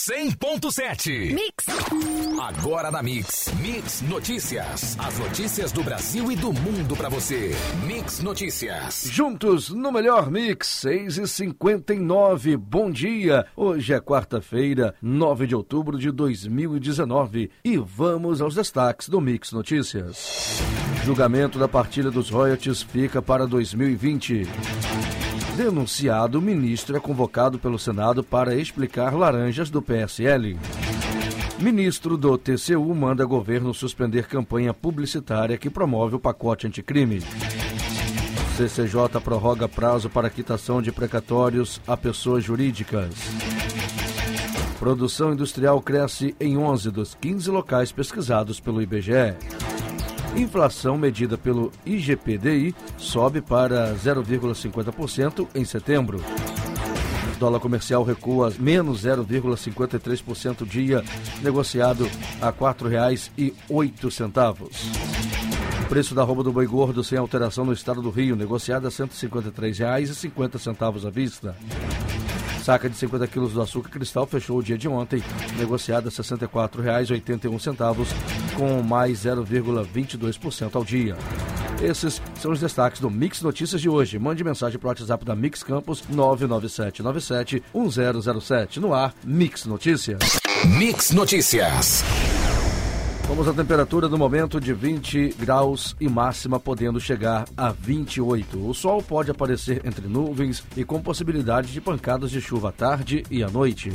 100.7. Mix. Agora na Mix. Mix Notícias. As notícias do Brasil e do mundo pra você. Mix Notícias. Juntos no melhor Mix, 6 e 59 Bom dia. Hoje é quarta-feira, 9 de outubro de 2019 e vamos aos destaques do Mix Notícias. Julgamento da partilha dos royalties fica para 2020. Denunciado, o ministro é convocado pelo Senado para explicar laranjas do PSL. Ministro do TCU manda governo suspender campanha publicitária que promove o pacote anticrime. CCJ prorroga prazo para quitação de precatórios a pessoas jurídicas. Produção industrial cresce em 11 dos 15 locais pesquisados pelo IBGE. Inflação medida pelo IGPDI sobe para 0,50% em setembro. Dólar comercial recua menos 0,53% dia, negociado a R$ 4,08. Preço da roupa do boi gordo sem alteração no estado do Rio, negociado a R$ 153,50 à vista. Saca de 50 quilos do açúcar cristal fechou o dia de ontem, negociada a R$ 64,81, com mais 0,22% ao dia. Esses são os destaques do Mix Notícias de hoje. Mande mensagem para o WhatsApp da Mix Campos 997971007. No ar, Mix Notícias. Mix Notícias. Vamos à temperatura do momento de 20 graus e máxima podendo chegar a 28. O sol pode aparecer entre nuvens e com possibilidade de pancadas de chuva à tarde e à noite.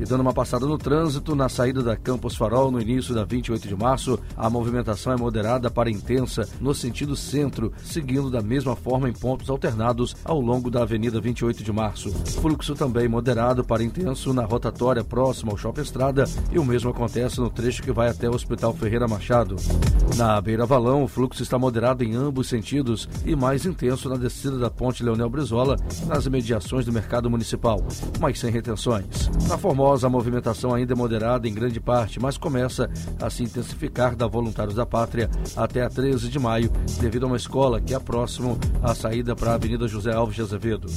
E dando uma passada no trânsito, na saída da Campos Farol, no início da 28 de março, a movimentação é moderada para intensa no sentido centro, seguindo da mesma forma em pontos alternados ao longo da Avenida 28 de março. Fluxo também moderado para intenso na rotatória próxima ao Shopping Estrada e o mesmo acontece no trecho que vai até o Hospital Ferreira Machado. Na Beira Valão, o fluxo está moderado em ambos sentidos e mais intenso na descida da Ponte Leonel Brizola, nas imediações do Mercado Municipal, mas sem retenções. Na Formosa, a movimentação ainda é moderada em grande parte, mas começa a se intensificar da Voluntários da Pátria até a 13 de maio, devido a uma escola que é próximo à saída para a Avenida José Alves de Azevedo.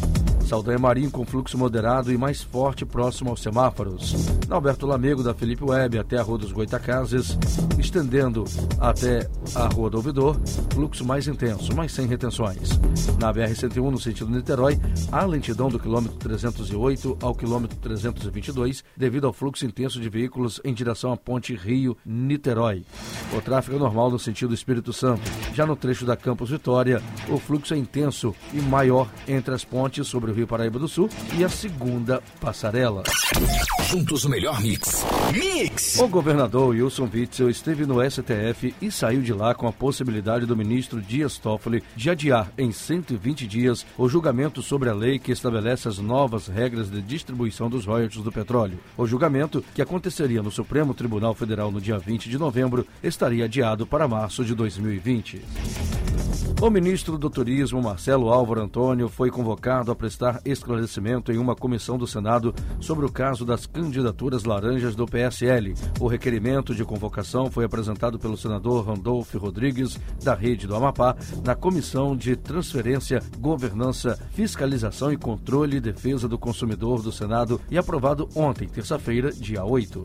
Saldanha Marim com fluxo moderado e mais forte próximo aos semáforos. Na Alberto Lamego, da Felipe Web até a Rua dos Goitacazes, estendendo até a Rua do Ouvidor, fluxo mais intenso, mas sem retenções. Na BR-101, no sentido Niterói, há lentidão do quilômetro 308 ao quilômetro 322, devido ao fluxo intenso de veículos em direção à ponte Rio-Niterói. O tráfego é normal no sentido Espírito Santo. Já no trecho da Campos Vitória, o fluxo é intenso e maior entre as pontes sobre o Rio Paraíba do Sul e a segunda passarela. Juntos o melhor mix. Mix! O governador Wilson Witzel esteve no STF e saiu de lá com a possibilidade do ministro Dias Toffoli de adiar em 120 dias o julgamento sobre a lei que estabelece as novas regras de distribuição dos royalties do petróleo. O julgamento, que aconteceria no Supremo Tribunal Federal no dia 20 de novembro, estaria adiado para março de 2020. O ministro do Turismo, Marcelo Álvaro Antônio, foi convocado a prestar esclarecimento em uma comissão do Senado sobre o caso das candidaturas laranjas do PSL. O requerimento de convocação foi apresentado pelo senador Randolfo Rodrigues, da Rede do Amapá, na Comissão de Transferência, Governança, Fiscalização e Controle e Defesa do Consumidor do Senado e aprovado ontem, terça-feira, dia 8.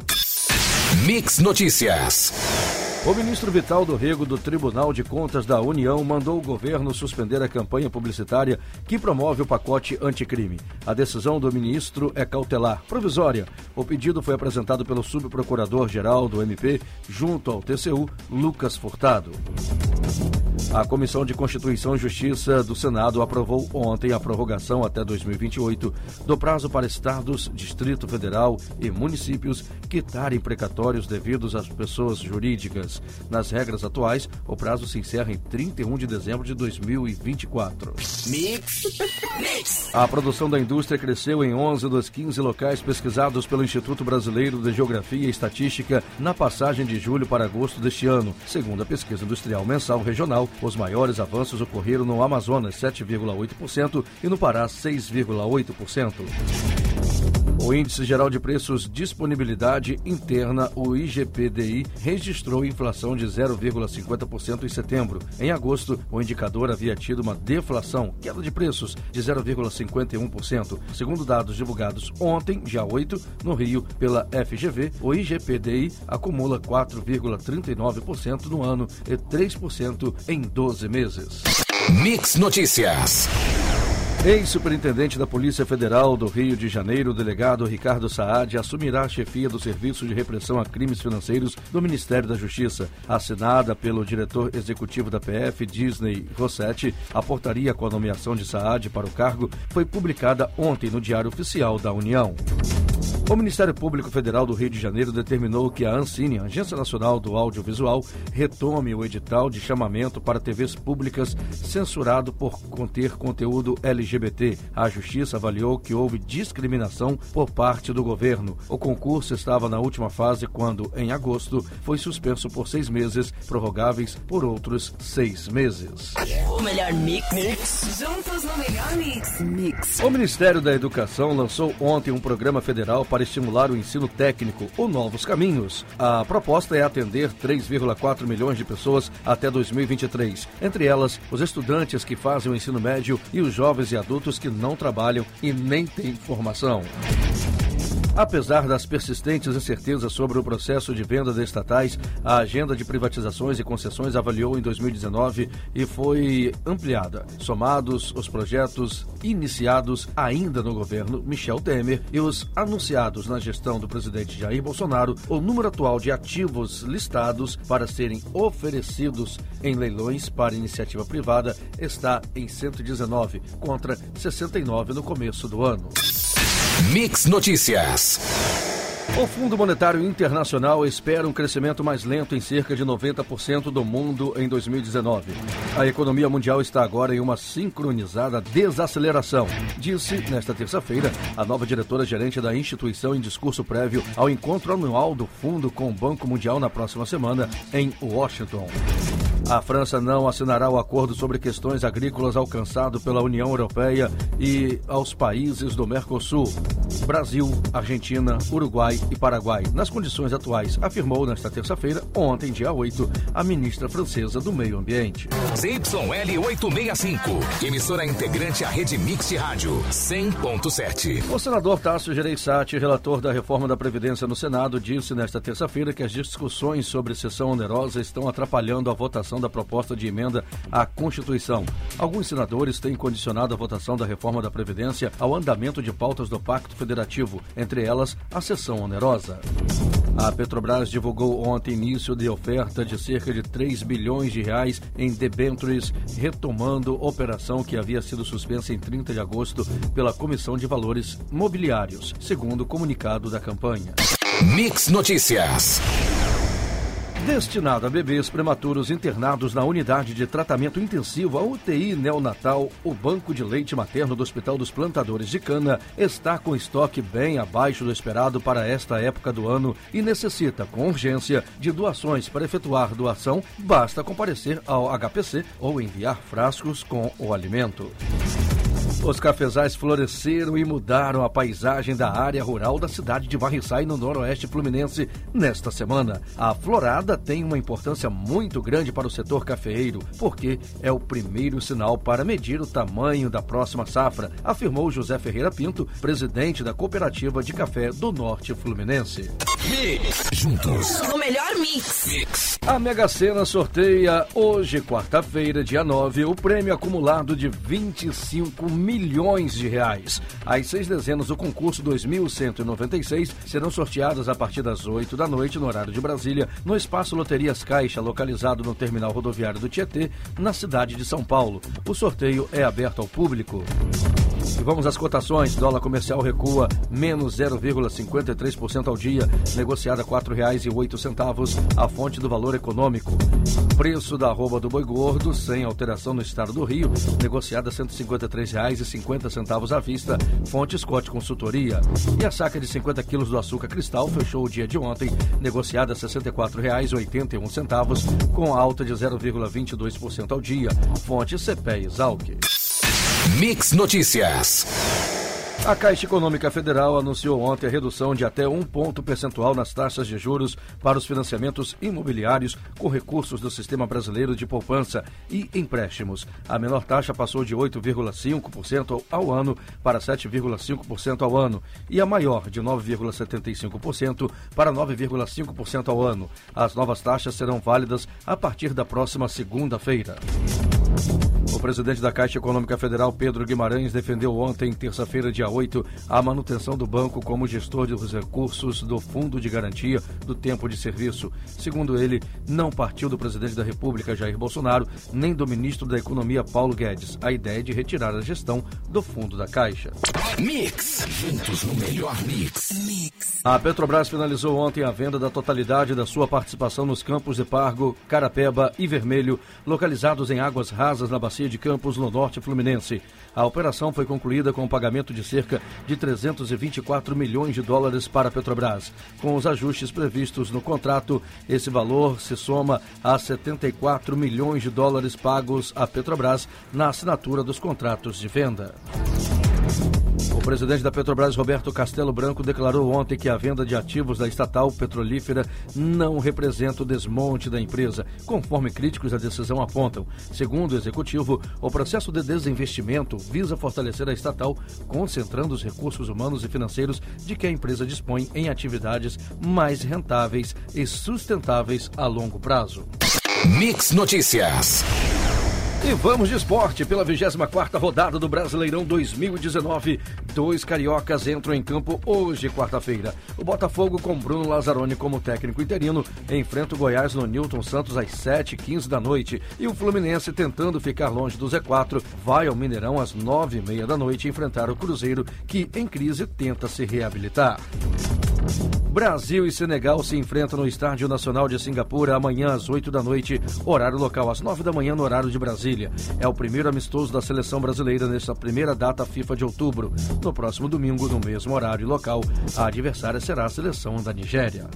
Mix Notícias. O ministro Vital do Rego do Tribunal de Contas da União mandou o governo suspender a campanha publicitária que promove o pacote anticrime. A decisão do ministro é cautelar, provisória. O pedido foi apresentado pelo subprocurador-geral do MP junto ao TCU, Lucas Furtado. A Comissão de Constituição e Justiça do Senado aprovou ontem a prorrogação até 2028 do prazo para estados, Distrito Federal e municípios quitarem precatórios devidos às pessoas jurídicas. Nas regras atuais, o prazo se encerra em 31 de dezembro de 2024. Mix. Mix. A produção da indústria cresceu em 11 dos 15 locais pesquisados pelo Instituto Brasileiro de Geografia e Estatística na passagem de julho para agosto deste ano. Segundo a pesquisa industrial mensal regional, os maiores avanços ocorreram no Amazonas, 7,8%, e no Pará, 6,8%. O Índice Geral de Preços Disponibilidade Interna, o IGPDI, registrou inflação de 0,50% em setembro. Em agosto, o indicador havia tido uma deflação, queda de preços, de 0,51%. Segundo dados divulgados ontem, dia 8, no Rio, pela FGV, o IGPDI acumula 4,39% no ano e 3% em 12 meses. Mix Notícias. Ex-superintendente da Polícia Federal do Rio de Janeiro, o delegado Ricardo Saad, assumirá a chefia do Serviço de Repressão a Crimes Financeiros do Ministério da Justiça. Assinada pelo diretor executivo da PF, Disney Rossetti, a portaria com a nomeação de Saad para o cargo foi publicada ontem no Diário Oficial da União. O Ministério Público Federal do Rio de Janeiro determinou que a Ancine, Agência Nacional do Audiovisual, retome o edital de chamamento para TVs públicas censurado por conter conteúdo LGBT. A Justiça avaliou que houve discriminação por parte do governo. O concurso estava na última fase quando, em agosto, foi suspenso por seis meses, prorrogáveis por outros seis meses. O melhor mix. mix. Juntos no melhor mix. Mix. O Ministério da Educação lançou ontem um programa federal para estimular o ensino técnico, o Novos Caminhos. A proposta é atender 3,4 milhões de pessoas até 2023, entre elas os estudantes que fazem o ensino médio e os jovens e adultos que não trabalham e nem têm formação. Apesar das persistentes incertezas sobre o processo de venda de estatais, a agenda de privatizações e concessões avaliou em 2019 e foi ampliada. Somados os projetos iniciados ainda no governo Michel Temer e os anunciados na gestão do presidente Jair Bolsonaro, o número atual de ativos listados para serem oferecidos em leilões para iniciativa privada está em 119, contra 69 no começo do ano. Mix Notícias. O Fundo Monetário Internacional espera um crescimento mais lento em cerca de 90% do mundo em 2019. A economia mundial está agora em uma sincronizada desaceleração, disse nesta terça-feira a nova diretora-gerente da instituição em discurso prévio ao encontro anual do fundo com o Banco Mundial na próxima semana em Washington. A França não assinará o acordo sobre questões agrícolas alcançado pela União Europeia e aos países do Mercosul, Brasil, Argentina, Uruguai e Paraguai, nas condições atuais, afirmou nesta terça-feira, ontem, dia 8, a ministra francesa do Meio Ambiente. ZYL 865, emissora integrante à rede Mix de Rádio 100.7. O senador Tássio Gereissati, relator da reforma da Previdência no Senado, disse nesta terça-feira que as discussões sobre sessão onerosa estão atrapalhando a votação da proposta de emenda à Constituição. Alguns senadores têm condicionado a votação da reforma da Previdência ao andamento de pautas do Pacto Federativo, entre elas a sessão onerosa. A Petrobras divulgou ontem início de oferta de cerca de 3 bilhões de reais em debentures, retomando operação que havia sido suspensa em 30 de agosto pela Comissão de Valores Mobiliários, segundo o comunicado da campanha. Mix Notícias. Destinado a bebês prematuros internados na unidade de tratamento intensivo, a UTI neonatal, o Banco de Leite Materno do Hospital dos Plantadores de Cana está com estoque bem abaixo do esperado para esta época do ano e necessita, com urgência, de doações. Para efetuar doação, basta comparecer ao HPC ou enviar frascos com o alimento. Os cafezais floresceram e mudaram a paisagem da área rural da cidade de Varriçai, no noroeste fluminense, nesta semana. A florada tem uma importância muito grande para o setor cafeeiro, porque é o primeiro sinal para medir o tamanho da próxima safra, afirmou José Ferreira Pinto, presidente da Cooperativa de Café do Norte Fluminense. Juntos. O melhor mix. Mix. A Mega Sena sorteia hoje, quarta-feira, dia 9, o prêmio acumulado de 25 milhões de reais. As seis dezenas do concurso 2196 serão sorteadas a partir das 8 da noite, no horário de Brasília, no espaço Loterias Caixa, localizado no terminal rodoviário do Tietê, na cidade de São Paulo. O sorteio é aberto ao público. E vamos às cotações. Dólar comercial recua menos 0,53% ao dia, negociada R$ 4,08. A fonte do valor econômico. Preço da arroba do boi gordo, sem alteração no estado do Rio, negociada R$ 153,50 à vista. Fonte Scott Consultoria. E a saca de 50 quilos do açúcar cristal fechou o dia de ontem, negociada R$ 64,81, com alta de 0,22% ao dia. Fonte CPE Exalc. Mix Notícias. A Caixa Econômica Federal anunciou ontem a redução de até um ponto percentual nas taxas de juros para os financiamentos imobiliários com recursos do Sistema Brasileiro de Poupança e Empréstimos. A menor taxa passou de 8,5% ao ano para 7,5% ao ano e a maior de 9,75% para 9,5% ao ano. As novas taxas serão válidas a partir da próxima segunda-feira. O presidente da Caixa Econômica Federal, Pedro Guimarães, defendeu ontem, terça-feira, dia 8, a manutenção do banco como gestor dos recursos do Fundo de Garantia do Tempo de Serviço. Segundo ele, não partiu do presidente da República, Jair Bolsonaro, nem do ministro da Economia, Paulo Guedes, a ideia de retirar a gestão do fundo da Caixa. Mix, juntos no melhor mix. mix. A Petrobras finalizou ontem a venda da totalidade da sua participação nos campos de Pargo, Carapeba e Vermelho, localizados em águas rasas na bacia de Campos, no norte fluminense. A operação foi concluída com o pagamento de cerca de 324 milhões de dólares para a Petrobras. Com os ajustes previstos no contrato, esse valor se soma a 74 milhões de dólares pagos à Petrobras na assinatura dos contratos de venda. O presidente da Petrobras, Roberto Castelo Branco, declarou ontem que a venda de ativos da estatal petrolífera não representa o desmonte da empresa, conforme críticos da decisão apontam. Segundo o executivo, o processo de desinvestimento visa fortalecer a estatal, concentrando os recursos humanos e financeiros de que a empresa dispõe em atividades mais rentáveis e sustentáveis a longo prazo. Mix Notícias. E vamos de esporte pela 24 rodada do Brasileirão 2019. Dois cariocas entram em campo hoje, quarta-feira. O Botafogo, com Bruno Lazzaroni como técnico interino, enfrenta o Goiás no Newton Santos às 7h15 da noite. E o Fluminense, tentando ficar longe do Z4, vai ao Mineirão às 9h30 da noite enfrentar o Cruzeiro, que, em crise, tenta se reabilitar. Brasil e Senegal se enfrentam no Estádio Nacional de Singapura amanhã às 8 da noite, horário local às 9 da manhã no horário de Brasília. É o primeiro amistoso da seleção brasileira nesta primeira data FIFA de outubro. No próximo domingo, no mesmo horário e local, a adversária será a seleção da Nigéria.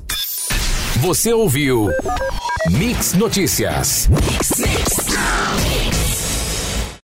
Você ouviu Mix Notícias. Mix, mix.